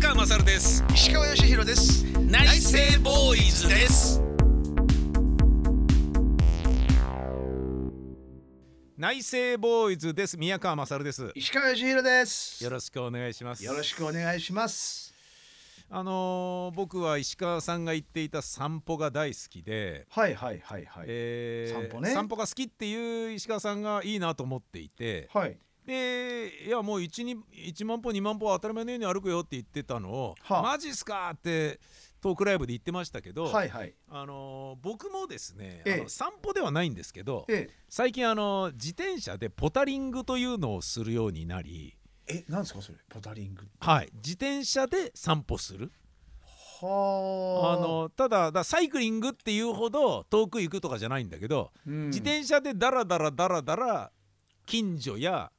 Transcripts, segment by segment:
川勝です。石川義弘です。内政ボーイズです。内政ボーイズです。宮川勝です。石川義弘です。よろしくお願いします。よろしくお願いします。あのー僕は石川さんが言っていた散歩が大好きで、はいはいはいはい、えー散歩ね。散歩が好きっていう石川さんがいいなと思っていてはいでいやもう 1, に1万歩2万歩は当たり前のように歩くよって言ってたのを、はあ。マジっすかってトークライブで言ってましたけど、はいはい。あのー僕もですね、ええ。あの散歩ではないんですけどえ最近あの自転車でポタリングというのをするようになり、えなんですかそれポタリングはい、自転車で散歩する。はあ。のただだサイクリングっていうほど遠く行くとかじゃないんだけど、うん。自転車でダラダラダラダラ近所や、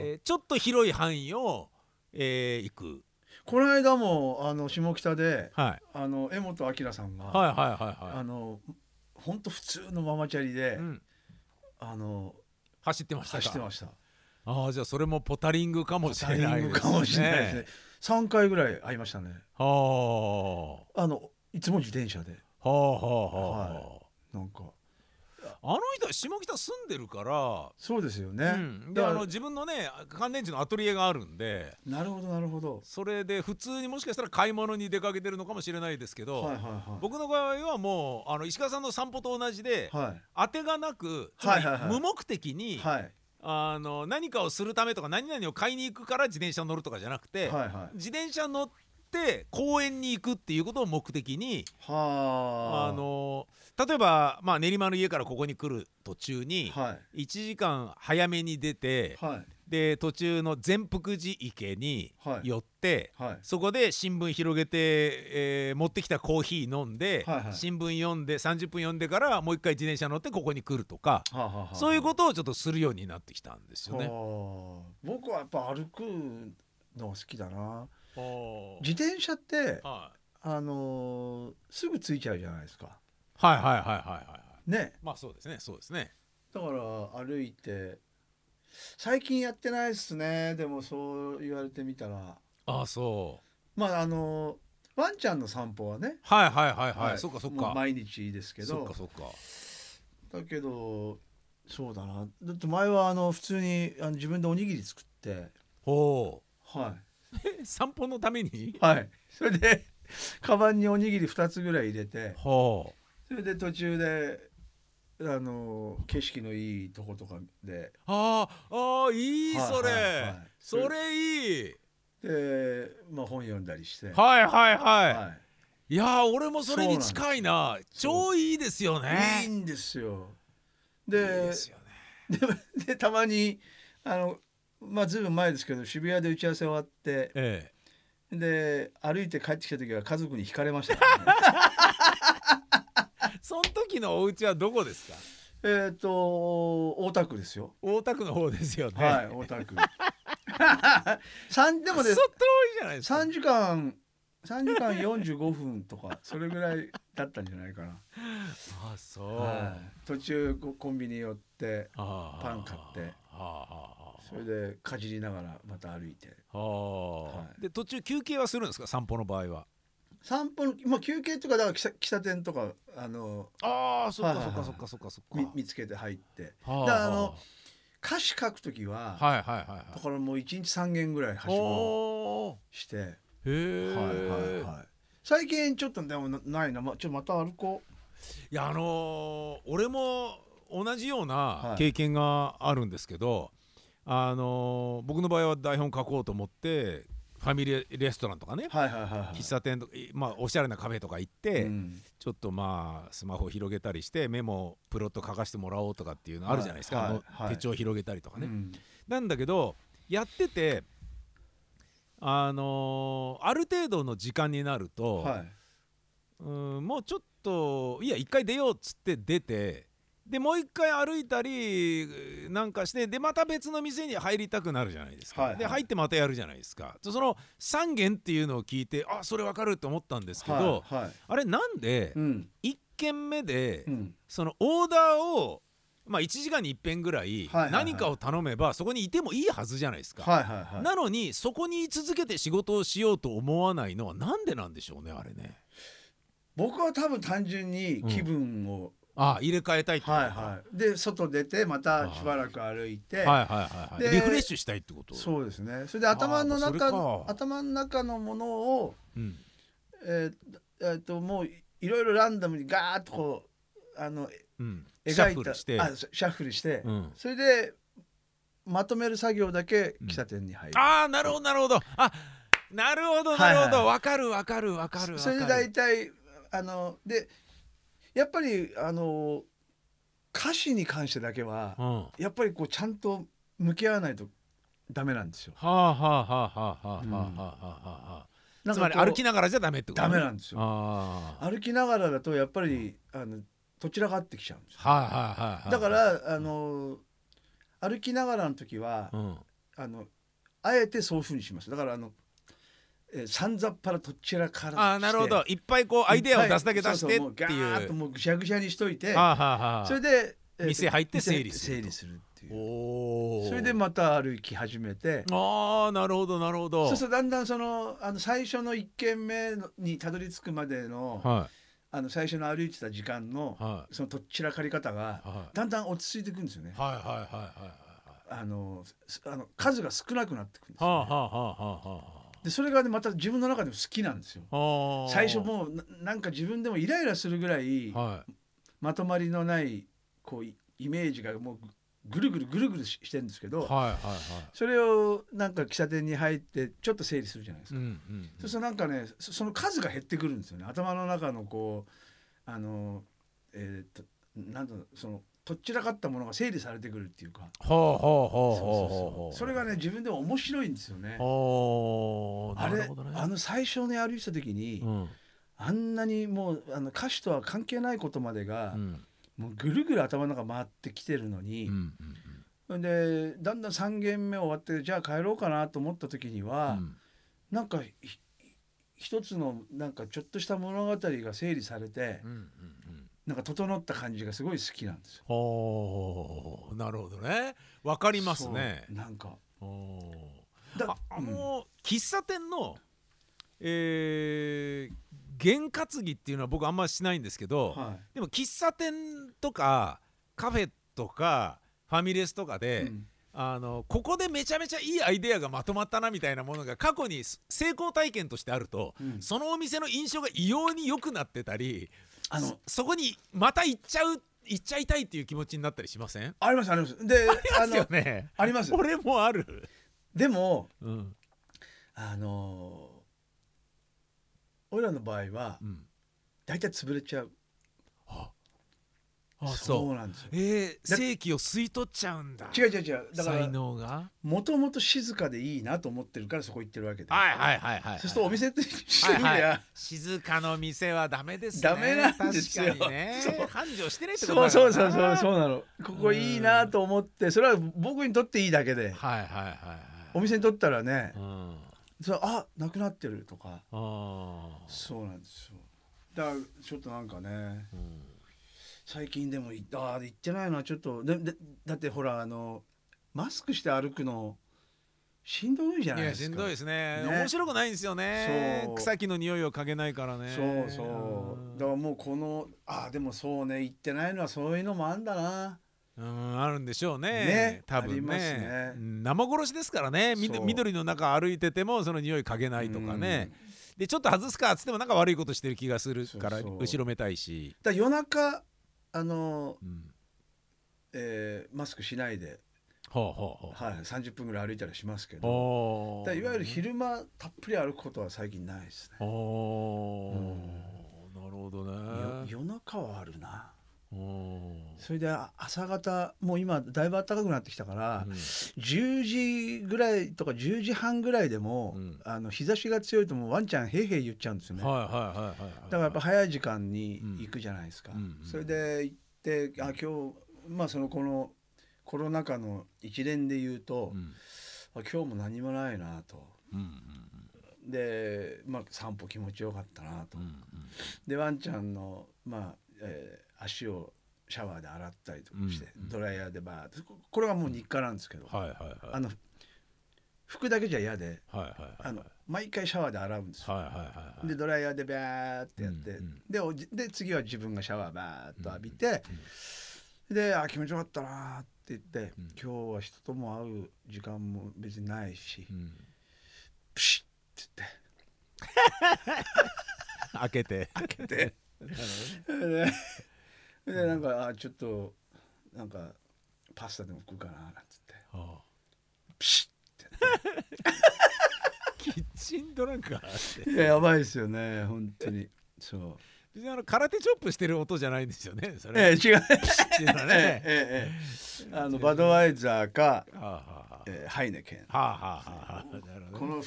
えーちょっと広い範囲を、えー行く、この間もあの下北ではい、あの江本明さんが、はいはいはいはあの本当普通のママチャリで、い、うん、あの走ってましたか。走ってました。ああじゃあそれもポタリングかもしれないですね。かもしれないですね。三回ぐらい会いましたね。はあ。のいつも自転車で。あはあはあはあ、はなんかあの人は下北住んでるから、そうですよね、うん、であの自分のね乾電池のアトリエがあるんでなるほどなるほど。それで普通にもしかしたら買い物に出かけてるのかもしれないですけど、はいはいはい。僕の場合はもうあの石川さんの散歩と同じで、はい。当てがなく、はいはいはい。無目的に、はい。あの何かをするためとか何々を買いに行くから自転車に乗るとかじゃなくて、はいはい。自転車乗って公園に行くっていうことを目的にはあ。あの例えば、まあ、練馬の家からここに来る途中にはい。1時間早めに出てはい。で途中の善福寺池にはい。寄って、はい。そこで新聞広げて、えー持ってきたコーヒー飲んで、はいはい。新聞読んで30分読んでからもう一回自転車乗ってここに来るとか、はあはあはあそういうことをちょっとするようになってきたんですよね。はあ。僕はやっぱ歩くの好きだな。は自転車ってい。はあのーすぐ着いちゃうじゃないですか。いはいはいはいはいはいね。まあそうですねそうですね。だから歩いて最近やってないっすね。でもそう言われてみたら。ああそう。まああのワンちゃんの散歩はね。はいはいはいはい、そっかそっか。毎日ですけそっどかそっか。だけどそうだな。だって前はあの普通にあの自分でおにぎり作って。ほはう。え散歩のために？いはい。それでカバンにおにぎり2つぐらい入れて。ほう。それで途中であの景色のいいとことかでああいいはいそれ、はいはいそれいい。で、まあ、本読んだりして、はいはいはい。はいい、やー俺もそれに近いな。超いいですよね。いいんですよ。ででたまにあのまあずいぶん前ですけど渋谷で打ち合わせ終わってええ。で歩いて帰ってきた時は家族に惹かれましたね その時のお家はどこですか？えっと大田区ですよ。大田区の方ですよね。はい大田区。三でもねクソ遠いじゃないですか。三時間三時間四十五分とかそれぐらいだったんじゃないかな。あそう。はい、途中ココンビニ寄ってパン買ってそれでかじりながらまた歩いてはあ、はいで途中休憩はするんですか？散歩の場合は。散歩の、まあ、休憩とかだから喫茶店とかあのああそっかはいはいはい。そっかそっかそっかそっか。み見つけて入って。はだからあの歌詞書く時は、はいはいはいはい。だ。からもう一日三軒ぐらいはしごおおして。はいはいはい。最近ちょっとでもなないな、ま、ちょっとまた歩こいやあのー俺も同じようなはい。経験があるんですけど、あのー僕の場合は台本書こうと思ってファミリーレストランとかね。うはいはいはいはい。喫茶店とか、いまあ、おしゃれなカフェとか行って、うん。ちょっとまあスマホ広げたりしてメモプロット書かせてもらおうとかっていうのあるじゃないですか、はいあのはい。手帳広げたりとかね。うん。なんだけどやっててあのーある程度の時間になると、はい。うんもうちょっといや一回出ようっつって出てでもう一回歩いたりなんかしてでまた別の店に入りたくなるじゃないですか、はいはい。で入ってまたやるじゃないですか。その3軒っていうのを聞いてあそれわかるって思ったんですけど、はいはい。あれなんでうん。1軒目でうん。そのオーダーをまあ1時間に一遍ぐらいはいはいはい。何かを頼めばそこにいてもいいはずじゃないですか。はいはいはい。なのにそこに居続けて仕事をしようと思わないのはなんでなんでしょうねあれね。僕は多分単純に気分を、あ入れ替えたいってことか。はいはい。で外出てまたしばらく歩いて、はいはいはいはい。でリフレッシュしたいってこと？そうですね。それで頭の中か。頭の中のものをうん。えーえーともういいろいろランダムにガーッとこうあのうん、描いた。シャッフルして、うん、それでまとめる作業だけ喫茶店に入る、ああなるほどなるほど。あなるほどなるほど。わ、かるわかるわかるわかる。それで大体あのでやっぱりあの歌詞に関してだけはやっぱりこうちゃんと向き合わないとダメなんですよ。あはあはあはあはあはあはうんあはあなんつまり歩きながらじゃダメってこと？ダメなんですよ。ああ歩きながらだとやっぱりあのどちらかってきちゃうんですよ。はいはいはいはいだからあの歩きながらの時はうんあのあえてそういうふうにします。だからあの、えー、さんざっぱらどちらからああなるほど。いっぱいこうアイデアを出すだけ出してってそう。そうともうぐしゃぐしゃにしといて、それで、えー店入って整理すると。整理するっていう。おおそれでまた歩き始めて。ああなるほどなるほど。そうするとだんだんそのあの最初の1軒目のにたどり着くまでのはあの最初の歩いてた時間のい。はそのとっちらかり方がいはい。だんだん落ち着いていくんですよね。はいはいはいはいはいあのすあの数が少なくなってくるんですはあよ、ね。はあはあはあ。はでそれがねまた自分の中でも好きなんですよ。最初もうななんか自分でもイライラするぐらいはまとまりのないこうイイメージがもうぐるぐるぐるぐるししてるんですけどいはいはいはい。それをなんか喫茶店に入ってちょっと整理するじゃないですか。うんうんそうするとなんかねそその数が減ってくるんですよね。頭の中のこうあのえーっとなんだろうそのとっちらかったものが整理されてくるっていうか。それがね自分でも面白いんですよね。あれあの最初に歩いてた時に、うん。あんなにもうあの歌詞とは関係ないことまでがう、ん。もうぐるぐる頭の中回ってきてるのうに、んそれでだんだん3軒目終わってじゃあ帰ろうかなと思った時には、うん。なんかひ一つのなんかちょっとした物語が整理されて、うんうんうんなんか整った感じがすごい好きなんですよ。ほうなるほどね。わかりますね。なんか。ほうだああうん。の喫茶店のえー験担ぎっていうのは僕あんましないんですけど、はでも喫茶店とかカフェとかファミレスとかい、で、うん。あのここでめちゃめちゃいいアイデアがまとまったなみたいなものが過去に成功体験としてあると、うん。そのお店の印象が異様に良くなってたりあのそそこにまた行っちゃう行っちゃいたいっていう気持ちになったりしません？ありますあります。で ありますよのねあります。俺もある、でもうんあのー俺らの場合はうん、大体潰れちゃう。ああそう。なんですよ。えー、だ正規を吸い取っちゃうんだ。違う違う違う。だか才ら能が？もともと静かでいいなと思ってるからそこ行ってるわけで。はいはいはいはい、はい、そうするとお店ってしてみりゃ、はいはい。静かの店はダメですね。ダメなんですよ。確かにね。そう。繁盛してないってことそうだからな。そうそうそうそうなの。ここいいなと思ってそれは僕にとっていいだけで。はいはいはいはい。お店にとったらねうん。それあなくなってるとか。あそうなんですよ。だからちょっとなんかね。ーうん最近でもいあー行ってないな。ちょっと。ででだってほらあのマスクして歩くのしんどいじゃないですか。しんどいですね。ね。面白くないんですよね。草木の匂いを嗅げないからね。そうそう。だからもうこのあでもそうね。行ってないのはそういうのもあんだな。うんあるんでしょうね。ね。多分ね。ね。うん生殺しですからね。緑の中歩いててもその匂い嗅げないとかね。でちょっと外すかっつってもなんか悪いことしてる気がするから後ろめたいし、だ夜中あの、うん、えーマスクしないで、ほうほうほう。はい、30分ぐらい歩いたりしますけど。いわゆる昼間たっぷり歩くことは最近ないですね。おーうん。なるほどよね夜中はあるなそれであ朝方もう今だいぶ暖かくなってきたから、うん。10時ぐらいとか10時半ぐらいでも、うん。あの日差しが強いともうワンちゃんへいへい言っちゃうんですよね、はいはいはいはいはい。だからやっぱ早い時間に行くじゃないですか、うん。うんそれで行ってあ今日まあそのこのコロナ禍の一連で言うとう、ん。あ今日も何もないなと。うんうん。で、まあ、散歩気持ちよかったなと、うんうん。でワンちゃんの、まあえー足をシャワーで洗ったりとかして、ドライヤーでバーってここれがもう日課なんですけど、あの服だけじゃ嫌であの毎回シャワーで洗うんですよ。でドライヤーでバーってやって、でおじで次は自分がシャワーバーっと浴びて、であ気持ちよかったなーって言って、うん。今日は人とも会う時間も別にないし、うん。プシッって 開けて。言って でなんかあちょっとなんかパスタでも食うかななんつって。ああ。プシキッチンドランカーって。ややばいですよね本当に。そう。別にあの空手チョップしてる音じゃないんですよねそえれ、え違う。っていうのはえねえええあのバドワイザーか、はあはあ。はえーハイネケン。あはあはあはあ。なるほどね。この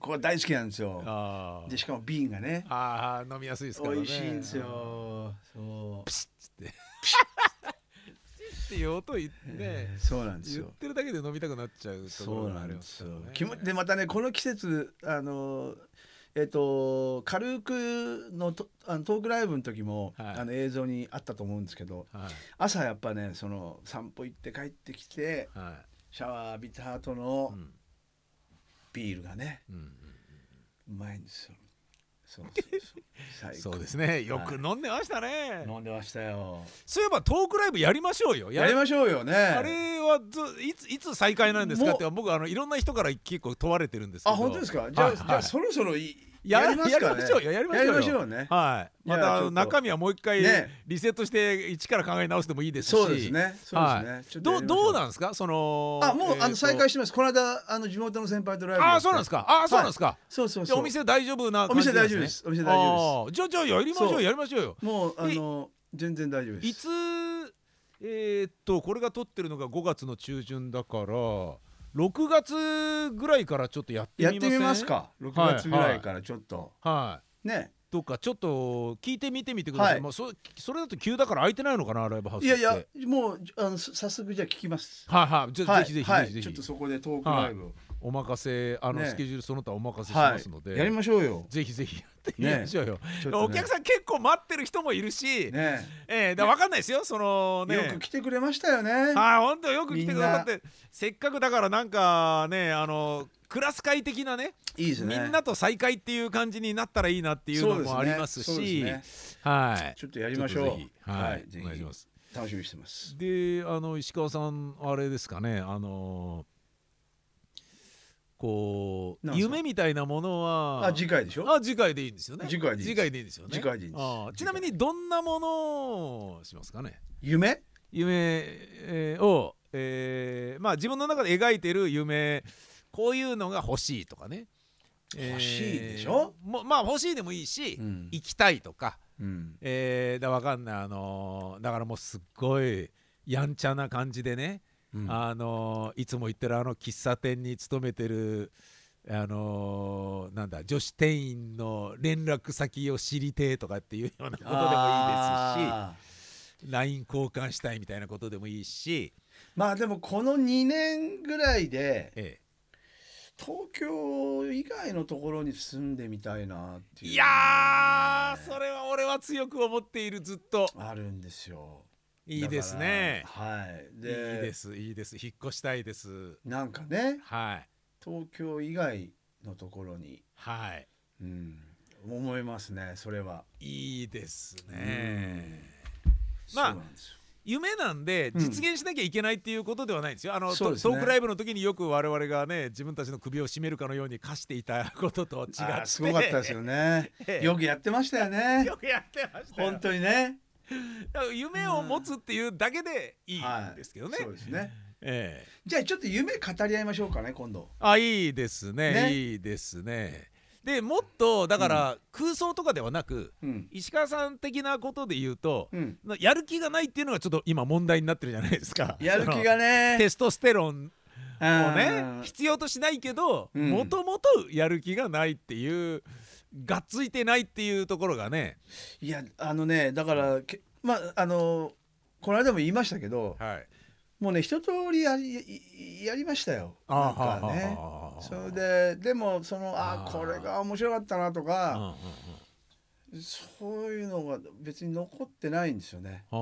これ大好きなんですよ。あでしかも瓶がね。あああ飲みやすいですからね。美味しいんですよ。そう。プシッつって。っていう音言ってねそうなんです言っよてるだけで飲みたくなっちゃうとこそうろがありなんですよでまたねこの季節あのえっと軽くのとあのトークライブの時も、はい。あの映像にあったと思うんですけどはい。朝やっぱねその散歩行って帰ってきてはシャワー浴びた後いのうんビールがねうんうまいんですよ。そうそうそう。ですね。よく飲んでましたね、飲んでましたよ。そういえばトークライブやりましょうよ。やりましょうよね。あれはずいついつ再開なんですかって僕あのいろんな人から結構問われてるんですけど。あ本当ですか？じゃあ、はい。はい。じゃあそろそろいややりますかね。やりましょうよやりましょうよ。やりましょうね。はい。また中身はもう一回ね。リセットして一から考え直してもいいですし。そうですね。そうですね、どどうなんですか？そのあもう、あの再開してます。この間あの地元の先輩とライブあそうなんですか？あそうなんですか、そうそうそう。お店大丈夫なお店大丈夫です。お店大丈夫夫です。じゃあじゃあやりましょうやりましょうよ。もうあの全然大丈夫です。いつえーっとこれが撮ってるのが5月の中旬だから6月ぐらいからちょっとやってみまやってみますか。6月ぐらいからちょっと、はい。ね。どっかちょっと聞いてみてみてください、はい。もうそそれだと急だから空いてないのかなライブハウスいって。やいやもうあのさ早速じゃあ聞きます。はいはい。じゃあ、はいぜひぜひはいぜひ。ちょっとそこでトークライブを。お任せあの、ね。スケジュールその他お任せしはますので、い。やりましょうよ。ぜひぜひ。やってみましょうよ、ちょっとね。お客さん結構待ってる人もいるし、ね。ええだ分かんないですよそのね。よく来てくれましたよね。はい本当よく来てくださって。せっかくだからなんかねあのクラス会的なねいいですね。みんなと再会っていう感じになったらいいなっていうのもありますし。ですね。はい。ちょっとやりましょう。はい、お願いします。楽しみにしてます。であの石川さんあれですかねあのこう夢みたいなものはあ次回でしょ？あ次回でいいんですよね。次回でいい次回でいいんですよね。次回でいいです。あちなみにどんなものをしますかね？夢？夢、えーを、えーまあ自分の中で描いてる夢こういうのが欲しいとかね、欲しいでしょ？もまあ欲しいでもいいし、うん。行きたいとか、うん。えーだわかんない。あのーだからもうすっごいやんちゃな感じでね、うん。あのーいつも言ってるあの喫茶店に勤めてるあのーなんだ女子店員の連絡先を知りてえとかっていうようなことでもいいですし LINE 交換したいみたいなことでもいいし、まあでもこの2年ぐらいでえ東京以外のところに住んでみたいなっていう。えいやーそれは俺は強く思っているずっと。あるんですよいいですね。はい。いいでですいいです。引っ越したいです。なんかねはい。東京以外のところに、はい。うん、思いますねそれは。いいですね。うん。まあ夢なんでうん。実現しなきゃいけないっていうことではないんですよ。あのね。トトークライブの時によく我々がね自分たちの首を絞めるかのように課していたことと違って。すごかったですよね。え えよくやってましたよね。よくやってましたよ。本当にね 夢を持つっていうだけでいいんですけどね。そうですね。ええ。じゃあちょっと夢語り合いましょうかね今度。あいいですね。ね。いいですね。でもっとだから空想とかではなくうん。石川さん的なことで言うとうん。やる気がないっていうのがちょっと今問題になってるじゃないですか。やる気がね。テストステロンをねうん。必要としないけどうん。もともとやる気がないっていうがっついてないっていうところがね。いやあのねだからけまああのこの間も言いましたけどはい。もうね一通りやりややりましたよ。なんかね。それででもそのあこれが面白かったなとかそういうのが別に残ってないんですよね。ああ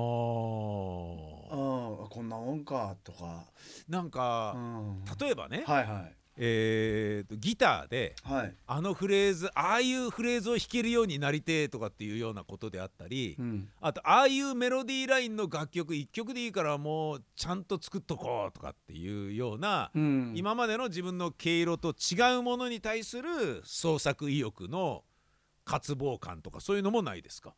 こんなもんかとか。なんかうん。例えばね、はいはいえーとギターではい。あのフレーズああいうフレーズを弾けるようになりてえとかっていうようなことであったり、うん。あとああいうメロディーラインの楽曲1曲でいいからもうちゃんと作っとこうとかっていうような、うん、今までの自分の毛色と違うものに対する創作意欲の渇望感とかそういうのもないですか？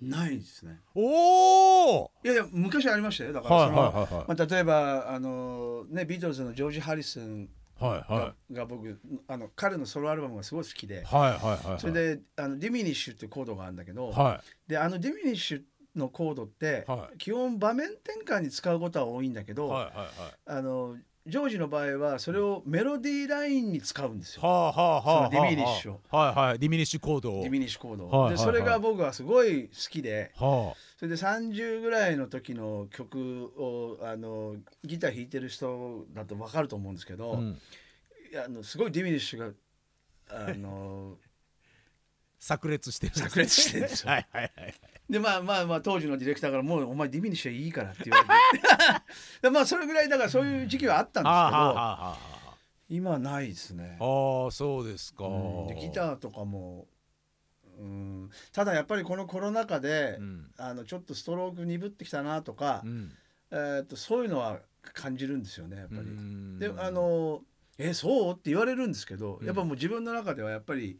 ないですね。おおいやいや昔ありましたよ。だからはいその、はいはいはいまあ、例えばあの、ね、ビートルズのジョージ・ハリスンが,、はいはが僕あの彼のソロアルバムがすごい好きで、いはいはいはい。それであのディミニッシュっていうコードがあるんだけど、はであのディミニッシュのコードって、はい。基本場面転換に使うことは多いんだけど、いはいはいはい。あのジョージの場合はそれをメロディーラインに使うんですよ、はあはあはディミニッシュを。はいはい。ディミニッシュコードを。ディミニッシュコードを、はいはいはい。でそれが僕はすごい好きではそれで30ぐらいの時の曲をあのギター弾いてる人だと分かると思うんですけど、あ、うん、いやあのすごいディミニッシュがあの 炸裂してるんですね。炸裂してるんですよ。はいはいはいでまあまあまあ当時のディレクターから「もうお前ディミニッシュはいいから」って言われて。でまあそれぐらいだからそういう時期はあったんですけど、今はないですね。ああそうですか、うんでギターとかも、うん、ただやっぱりこのコロナ禍で、うん。あのちょっとストローク鈍ってきたなとか、うん。えー、とそういうのは感じるんですよねやっぱり。うん。であの「えそう?」って言われるんですけど、うんやっぱもう自分の中ではやっぱり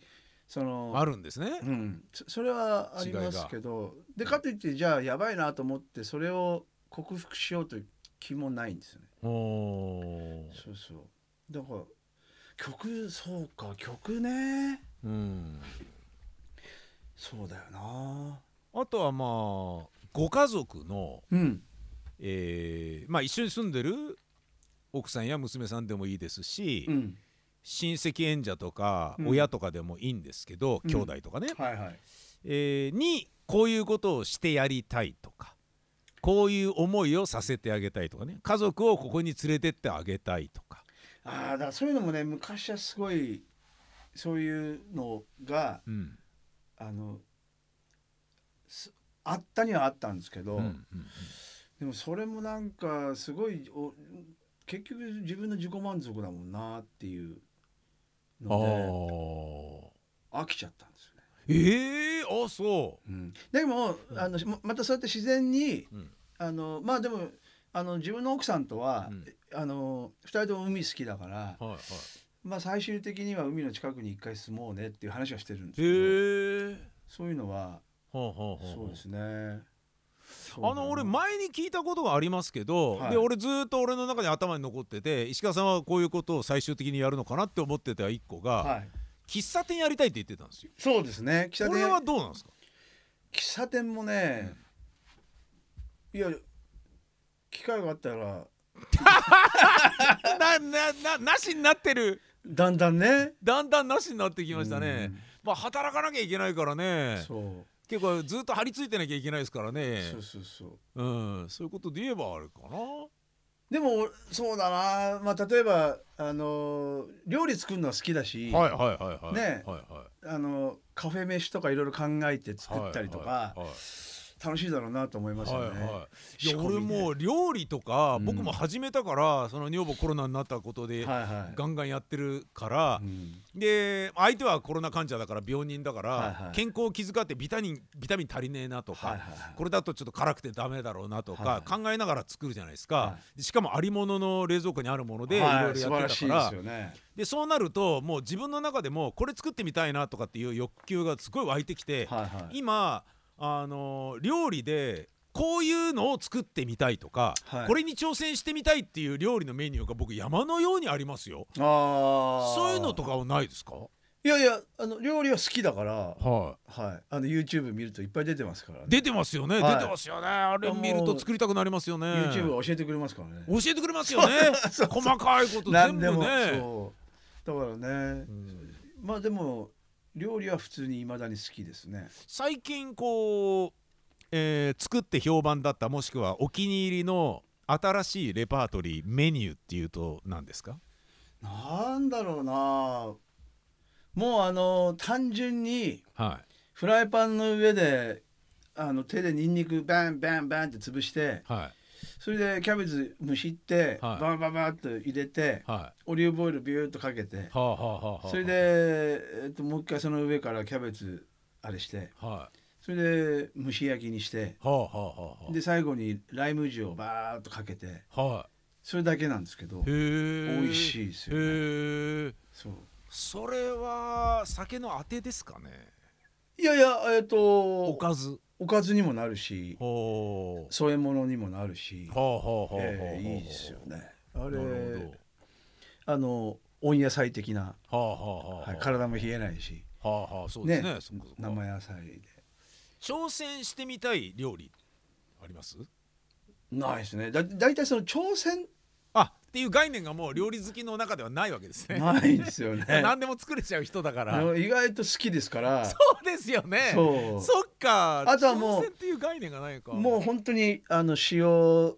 そのあるんですね、うん、そそれはありますけどでかといってじゃあやばいなと思ってそれを克服しようという気もないんですよね。そうそう。だから曲そうか曲ね。うん。そうだよな。あとはまあご家族の、うん。えーまあ、一緒に住んでる奥さんや娘さんでもいいですし、うん親戚縁者とかうん。親とかでもいいんですけど、うん。兄弟とかね、はいはい。えーにこういうことをしてやりたいとかこういう思いをさせてあげたいとかね。家族をここに連れてってあげたいとか、ああだからそういうのもね昔はすごいそういうのがうん。あのすあったにはあったんですけど、うんうんでもそれもなんかすごいお結局自分の自己満足だもんなっていう。あのでー。飽きちゃったんですよね。ええあそう。ん、でもあのままたそうやって自然にう、うん。あのまあでもあの自分の奥さんとは、うん。あの2人とも海好きだから、はいはい、まあ、最終的には海の近くに一回住もうねっていう話はしてるんですけどへえそういうのははあはあはあ。そうですね。あの俺前に聞いたことがありますけど、はい。で俺ずっと俺の中に頭に残ってて石川さんはこういうことを最終的にやるのかなって思ってた一個が、はい、喫茶店やりたいって言ってたんですよ。そうですね。喫茶これは店どうなんですか？喫茶店もね、いや機会があったら。ななななしになってる。だんだんね。だんだんなしになってきましたね。うん。まあ働かなきゃいけないからね。そう結構ずっと張り付いてなきゃいけないですからね。そうそうそう。うん、そういうことで言えばあれかな。でもそうだな。まあ例えばあの料理作るのは好きだし、はいはいはいはい。ね。はいはい。あのカフェ飯とかいろいろ考えて作ったりとか、はいはい楽しいだろうなと思いますよね。はいはい、いや俺もう料理とか、うん。僕も始めたからその女房コロナになったことで、はいはい。ガンガンやってるからう、ん。で相手はコロナ患者だから病人だから、はいはい。健康を気遣ってビタミンビタミン足りねえなとか、はいはいはい。これだとちょっと辛くてダメだろうなとか、は考えながら作るじゃないですか、はしかもありものの冷蔵庫にあるものでいろはい。いろやってたから、ね。でそうなるともう自分の中でもこれ作ってみたいなとかっていう欲求がすごい湧いてきて、はいはい。今あの料理でこういうのを作ってみたいとか、はいこれに挑戦してみたいっていう料理のメニューが僕山のようにありますよ。ああ。そういうのとかはないですか？いやいやあの料理は好きだから、ははい。あの YouTube 見るといっぱい出てますから、ね。出てますよね、はい出てますよね。あれ見ると作りたくなりますよね。YouTube は教えてくれますからね。教えてくれますよね。細かいこと全部ね。そう。だからね、うんまあでも料理は普通に未だに好きですね。最近こう、えー作って評判だったもしくはお気に入りの新しいレパートリーメニューっていうと何ですか？なんだろうな。もうあの単純にはい。フライパンの上であの手でニンニクバンバンバンって潰してはいそれでキャベツ蒸しって、はい。バンバンバンって入れてはオリーブオイルビューッとかけていはあはあそれで、えっと、もう一回その上からキャベツあれしてはそれで蒸し焼きにしていはあはあはあはで最後にライム塩をバーッとかけてあはそれだけなんですけど美味しいですよね。そう。それは酒のあてですかね？いやいやえっ、とおかずおかずにもなるし添え物にもなるし、えーいいですよね。あなるれあの温野菜的な、はい、体も冷えないし。はあはあそうですね。生野菜で。挑戦してみたい料理あります？ないですね。だだいたいその挑戦あっていう概念がもう料理好きの中ではないわけですね。ないんですよね。何でも作れちゃう人だから。意外と好きですから。そうですよね。そう。そっか。あとはもうっていう概念がないか。もう本当にあの塩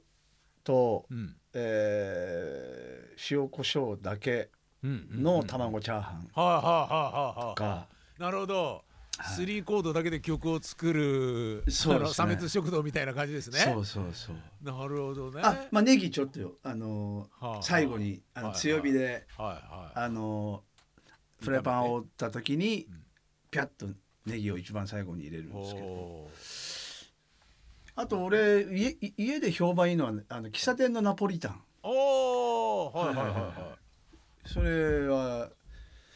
と、うん。えー塩コショウだけの卵チャーハンはいはいはいはいはいか、なるほど、はいスリーコードだけで曲を作るそうですね。食堂みたいな感じですね。そうそうそう。なるほどね。あまあネギちょっとよ。あのーはあ最後にあのはい強火ではいはいあのーフライパンを折った時にうんピャッとネギを一番最後に入れるんですけどおあと俺家い家で評判いいのはあの喫茶店のナポリタン。ーおーはいはいはいはい。はいはそれは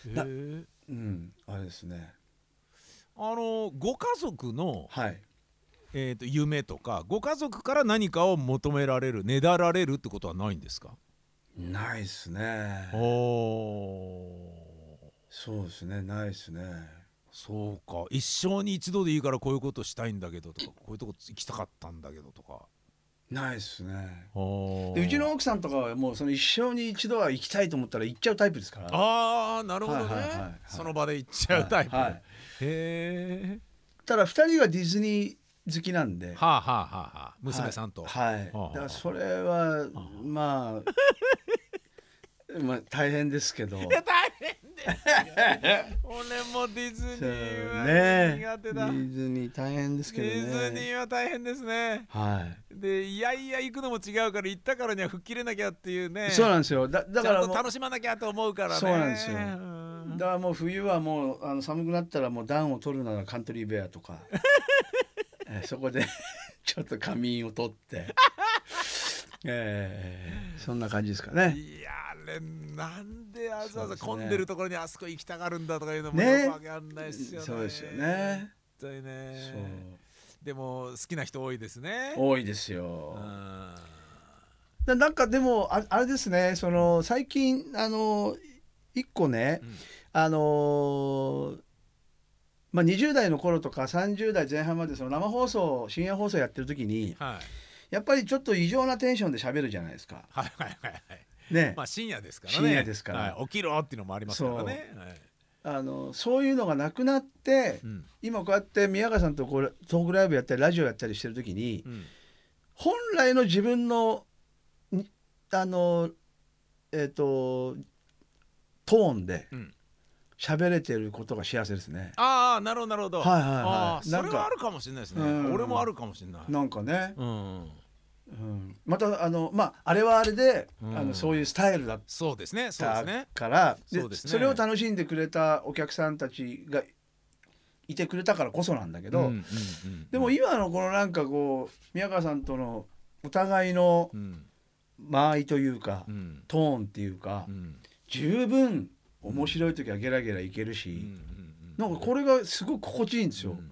いなうんあれですねあのご家族の、はい。えー、と夢とかご家族から何かを求められるねだられるってことはないんですか？ないっすね。おそうですね。ないっすね。そうか。一生に一度でいいからこういうことしたいんだけどとかこういうとこ行きたかったんだけどとか。ないっすね。おでうちの奥さんとかはもうその一生に一度は行きたいと思ったら行っちゃうタイプですから。ああなるほどね、はいはいはいはい。その場で行っちゃうタイプ、はいはいへえただ二人はディズニー好きなんで。はあはあはあはあ。娘さんと、はい、はい。はあだからそれはまあまあ大変ですけど。いや大変ですよ。俺もディズニーはね苦手だ、ディズニー大変ですけどディズニねーは大変ですね。はい。でいやいや行くのも違うから行ったからには吹っ切れなきゃっていうね。そうなんですよ。だだから楽しまなきゃと思うからね。そうなんですよ。うんだからもう冬はもうあの寒くなったらもう暖を取るならカントリーベアとか。えーそこで ちょっと仮眠を取って、えーそんな感じですかね。いやあれなんでわざわざ混んでるところにあそこ行きたがるんだとかいうのもね。よくわかんないですよね。そうですよね。絶対ね。そう。でも好きな人多いですね。多いですよ。なんかでもああれですね。その最近あの一個ね、うんあのーまあ、20代の頃とか30代前半までその生放送深夜放送やってる時にはい。やっぱりちょっと異常なテンションで喋るじゃないですか。はいはいはいはい。ね、まあ深夜ですからね。深夜ですから。はい、起きろっていうのもありますからね。はい。あのそういうのがなくなって、うん。今こうやって宮川さんとこうトークライブやったりラジオやったりしてる時に、うん。本来の自分のにあのえっ、とトーンでうん喋れてることが幸せですね。ああなるほどなるほど。はいはいはい。それはあるかもしれないですね。うん。俺もあるかもしれない。なんかね、うん。うん、またあのまああれはあれで、うん。あのそういうスタイルだっそうですねそうでたすね。からでそうですね。それを楽しんでくれたお客さんたちがいてくれたからこそなんだけど、でも今のこのなんかこう宮川さんとのお互いのうん。間合いというか、うん。トーンっていうか、うん。十分面白い時はゲラゲラいけるし、なんかこれがすごい心地いいんですよ、うん。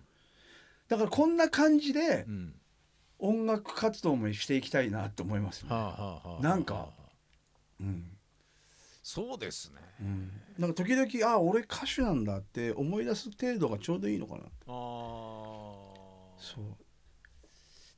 だからこんな感じでうん。音楽活動もしていきたいなと思いますね、なんか。うん。そうですね。うん、なんか時々あ俺歌手なんだって思い出す程度がちょうどいいのかなあー。そう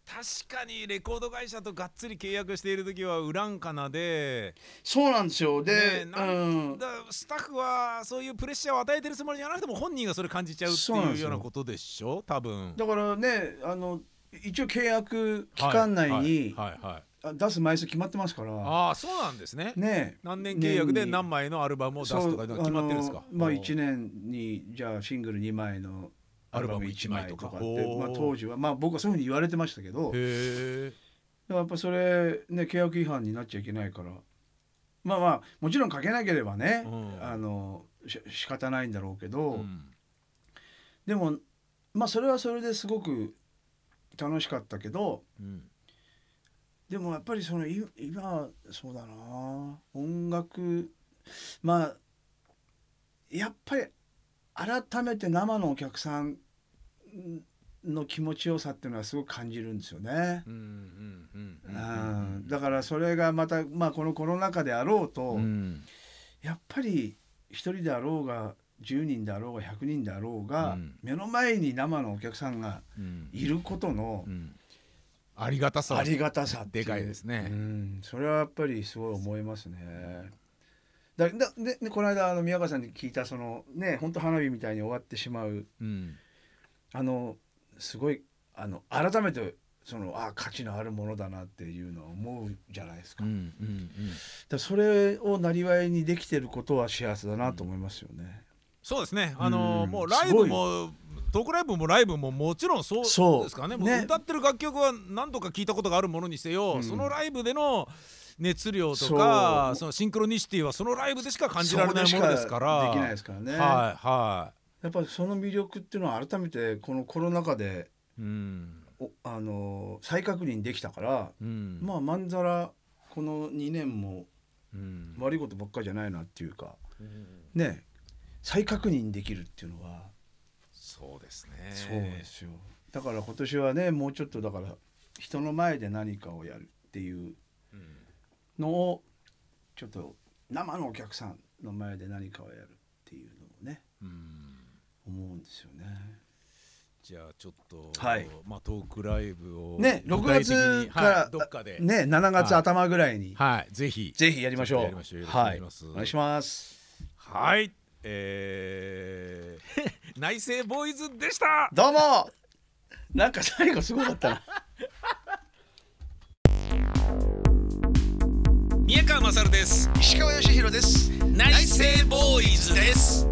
確かにレコード会社とがっつり契約している時はウランカナで。そうなんですよ。で、ねうん。だスタッフはそういうプレッシャーを与えてるつもりじゃなくても本人がそれ感じちゃうっていうようなことでしょ？多分。だからねあの一応契約期間内にはい。はい。はい。はい。あ出す枚数決まってますから。ああそうなんですね。ね。え何年契約で何枚のアルバムを出すとか決まってるんですか？まあ1年にじゃあシングル2枚のアルバム1枚とか。って、まあ、当時はまあ僕はそういうふうに言われてましたけど。やっぱそれね契約違反になっちゃいけないから。まあまあもちろんかけなければね、うん。あのし仕方ないんだろうけど、うん。でもまあそれはそれですごく楽しかったけど。うん。でもやっぱりそのい今そうだな。音楽まあやっぱり改めて生のお客さんの気持ちよさっていうのはすごく感じるんですよね。だからそれがまた、まあ、このコロナ禍であろうと、うん。やっぱり一人であろうが10人であろうが100人であろうが、うん。目の前に生のお客さんがうん。いることのうん。ありがたさ。ありがたさでかいですね。うん、それはやっぱりすごい思いますね。だだででこの間あの宮川さんに聞いたそのね本当花火みたいに終わってしまう。うん。あのすごいあの改めてそのあ価値のあるものだなっていうのは思うじゃないですか。うんうんうん。だそれをなりわいにできてることは幸せだなと思いますよね。そうですね。あのーうん。もうライブもトークライブもライブももちろんそうそうですからね。もう。ね。歌ってる楽曲は何度か聞いたことがあるものにせよ、うん。そのライブでの熱量とかそそのシンクロニシティはそのライブでしか感じられないものですから。できないですからね。はいはやっぱりその魅力っていうのは改めてこのコロナ禍でいうん。おあの再確認できたから、うん。まあまんざらこの2年もうん。悪いことばっかりじゃないなっていうかね再確認できるっていうのは、そうですね。そうですよ。だから今年はねもうちょっとだから人の前で何かをやるっていううんのをちょっと生のお客さんの前で何かをやるっていうのをねうん思うんですよね。じゃあちょっと、はいまあ、トークライブをね6月から、はいどっかで、ね7月頭ぐらいに、はい、ぜひぜひやりましょう。やりましょうはい、お願いします。はい、えー、内政ボーイズでしたどうも。なんか最後すごかったな。宮川勝です石川義弘です。内政ボーイズです